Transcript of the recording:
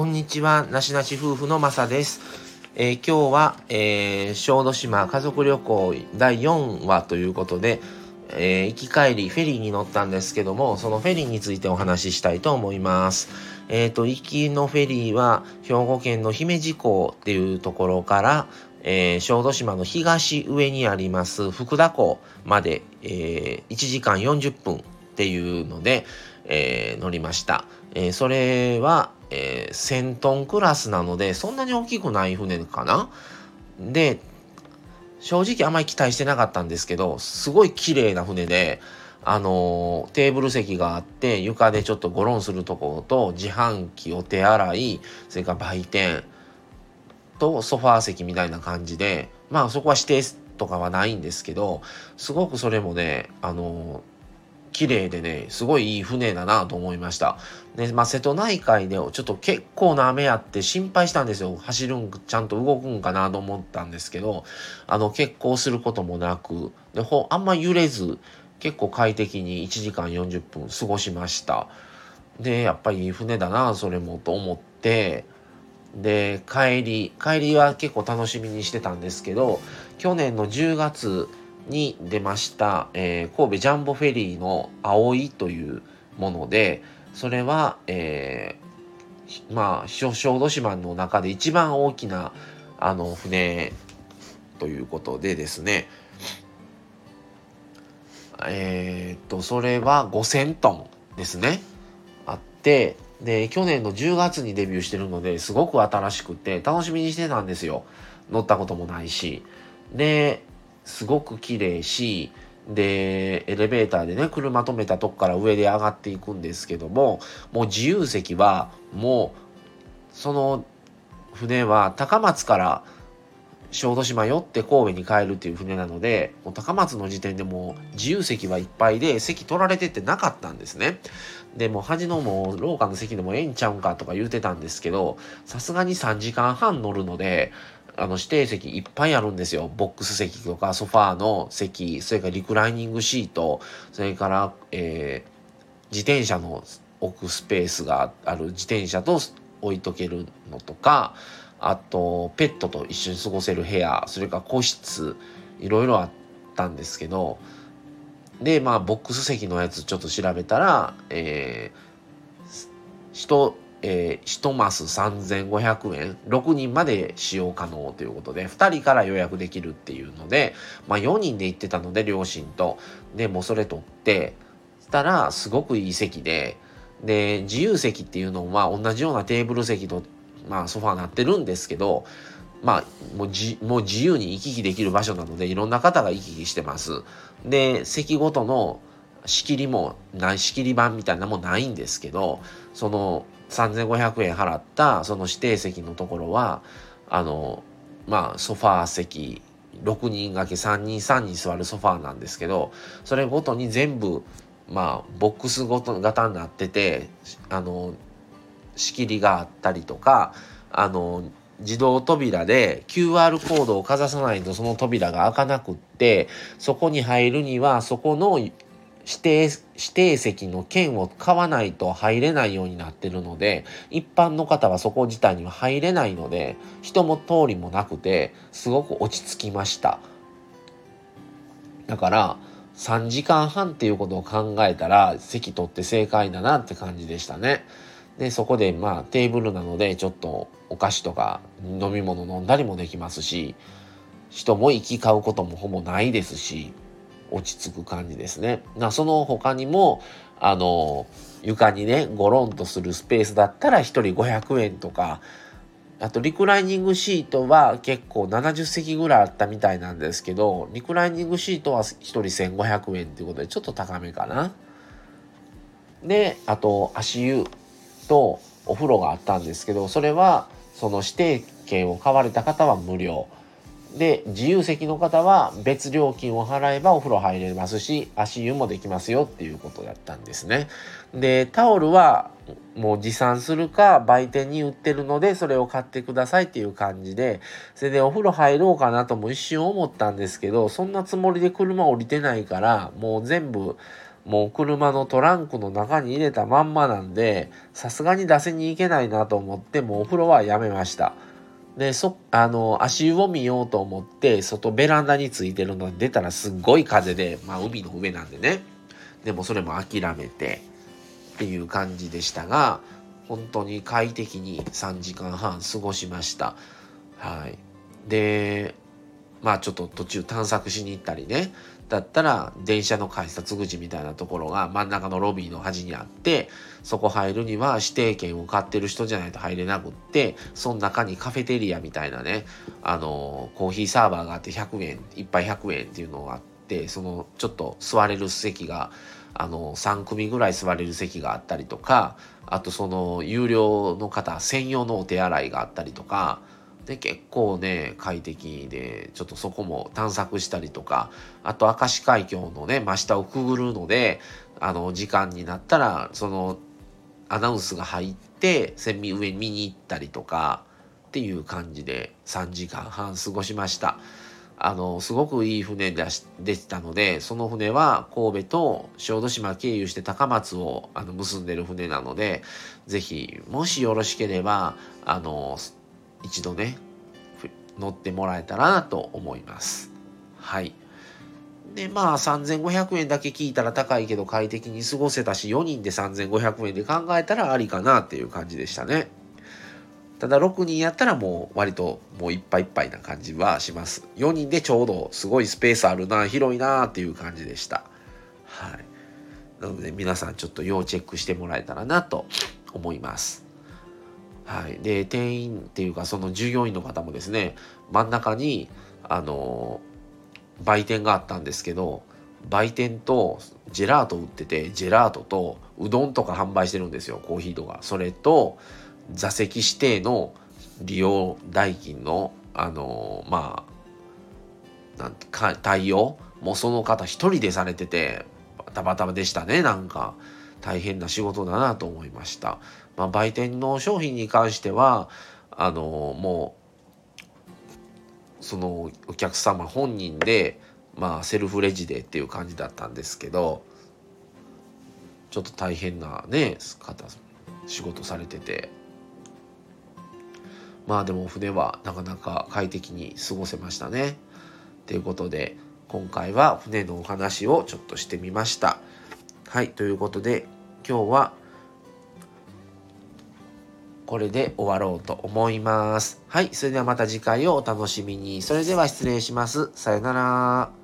こんにちは、なしなし夫婦のまさです。えー、今日は、えー、小豆島家族旅行第4話ということで、えー、行き帰りフェリーに乗ったんですけども、そのフェリーについてお話ししたいと思います。えっ、と、行きのフェリーは兵庫県の姫路港っていうところから、えー、小豆島の東上にあります福田港まで、え、1時間40分っていうので、え、乗りました。え、それは、えー、1000トンクラスなのでそんなに大きくない船かな？で正直あまり期待してなかったんですけどすごい綺麗な船であのー、テーブル席があって床でちょっとゴロンするところと自販機お手洗いそれから売店とソファー席みたいな感じでまあそこは指定とかはないんですけどすごくそれもねあのー綺麗でね、すごいいい船だなと思いました。で、まあ、瀬戸内海でちょっと結構な雨あって心配したんですよ。走るん、ちゃんと動くんかなと思ったんですけど、あの、結構することもなく、で、ほ、あんま揺れず、結構快適に1時間40分過ごしました。で、やっぱりいい船だな、それもと思って、で、帰り、帰りは結構楽しみにしてたんですけど、去年の10月、に出ました、えー、神戸ジャンボフェリーの葵というものでそれは、えー、まあ小豆島の中で一番大きなあの船ということでですね。えー、っとそれは5,000トンですね。あってで去年の10月にデビューしてるのですごく新しくて楽しみにしてたんですよ。乗ったこともないし。ですごく綺麗しでエレベーターでね車止めたとこから上で上がっていくんですけどももう自由席はもうその船は高松から小豆島寄って神戸に帰るっていう船なのでもう高松の時点でもう自由席はいっぱいで席取られてってなかったんですね。でも端のもう廊下の席でもええんちゃうんかとか言うてたんですけどさすがに3時間半乗るのであの指定席いっぱいあるんですよ。ボックス席とかソファーの席、それからリクライニングシート、それから、えー、自転車の置くスペースがある自転車と置いとけるのとか、あと、ペットと一緒に過ごせる部屋、それから個室、いろいろあったんですけど、で、まあ、ボックス席のやつちょっと調べたら、えー、人、えー、1マス3500円、6人まで使用可能ということで、2人から予約できるっていうので、まあ4人で行ってたので、両親と。で、もうそれ取って、したら、すごくいい席で、で、自由席っていうのは同じようなテーブル席と、まあソファーなってるんですけど、まあ、もうじ、もう自由に行き来できる場所なので、いろんな方が行き来してます。で、席ごとの仕切りもない、仕切り板みたいなもないんですけど、その、3500円払ったその指定席のところはあのまあソファー席6人掛け3人3人座るソファーなんですけどそれごとに全部まあボックスごと型になっててあの仕切りがあったりとかあの自動扉で QR コードをかざさないとその扉が開かなくってそこに入るにはそこの指定、指定席の券を買わないと入れないようになってるので、一般の方はそこ自体には入れないので、人も通りもなくて、すごく落ち着きました。だから、3時間半っていうことを考えたら、席取って正解だなって感じでしたね。で、そこでまあテーブルなので、ちょっとお菓子とか飲み物飲んだりもできますし、人も行き交うこともほぼないですし、落ち着く感じですね。なその他にも、あの、床にね、ゴロンとするスペースだったら1人500円とか、あとリクライニングシートは結構70席ぐらいあったみたいなんですけど、リクライニングシートは1人1500円っていうことでちょっと高めかな。で、あと足湯とお風呂があったんですけど、それはその指定券を買われた方は無料。で自由席の方は別料金を払えばお風呂入れますし足湯もできますよっていうことだったんですね。でタオルはもう持参するか売店に売ってるのでそれを買ってくださいっていう感じでそれでお風呂入ろうかなとも一瞬思ったんですけどそんなつもりで車降りてないからもう全部もう車のトランクの中に入れたまんまなんでさすがに出せに行けないなと思ってもうお風呂はやめましたでそあの足湯を見ようと思って外ベランダについてるのに出たらすっごい風でまあ海の上なんでね。でもそれも諦めてっていう感じでしたが本当に快適に3時間半過ごしました。はい。でまあちょっと途中探索しに行ったりね。だったら電車の改札口みたいなところが真ん中のロビーの端にあってそこ入るには指定券を買ってる人じゃないと入れなくってその中にカフェテリアみたいなねあのコーヒーサーバーがあって100円1杯100円っていうのがあってそのちょっと座れる席があの3組ぐらい座れる席があったりとかあとその有料の方専用のお手洗いがあったりとかで結構ね快適でちょっとそこも探索したりとかあと明石海峡のね真下をくぐるのであの時間になったらそのアナウンスが入って鮮味上見に行ったりとかっていう感じで3時間半過ごしました。あのすごくいい船ででしたのでその船は神戸と小豆島経由して高松をあの結んでる船なので是非もしよろしければあの一度ね乗ってもらえたらなと思います。はい。でまあ3500円だけ聞いたら高いけど快適に過ごせたし4人で3500円で考えたらありかなっていう感じでしたね。ただ6人やったらもう割ともういっぱいいっぱいな感じはします。4人でちょうどすごいスペースあるな広いなっていう感じでした。はい。なので皆さんちょっと要チェックしてもらえたらなと思います。はい、で店員っていうかその従業員の方もですね真ん中にあの売店があったんですけど売店とジェラート売っててジェラートとうどんとか販売してるんですよコーヒーとか。それと座席指定の利用代金のあのまあなんか対応もその方一人でされててバタバタでしたねなんか。大変な仕事だなと思いましたまあ、売店の商品に関してはあのもうそのお客様本人でまあセルフレジでっていう感じだったんですけどちょっと大変なね方仕事されててまあでも船はなかなか快適に過ごせましたね。ということで今回は船のお話をちょっとしてみました。はいということで今日はこれで終わろうと思います。はい、それではまた次回をお楽しみに。それでは失礼します。さよなら。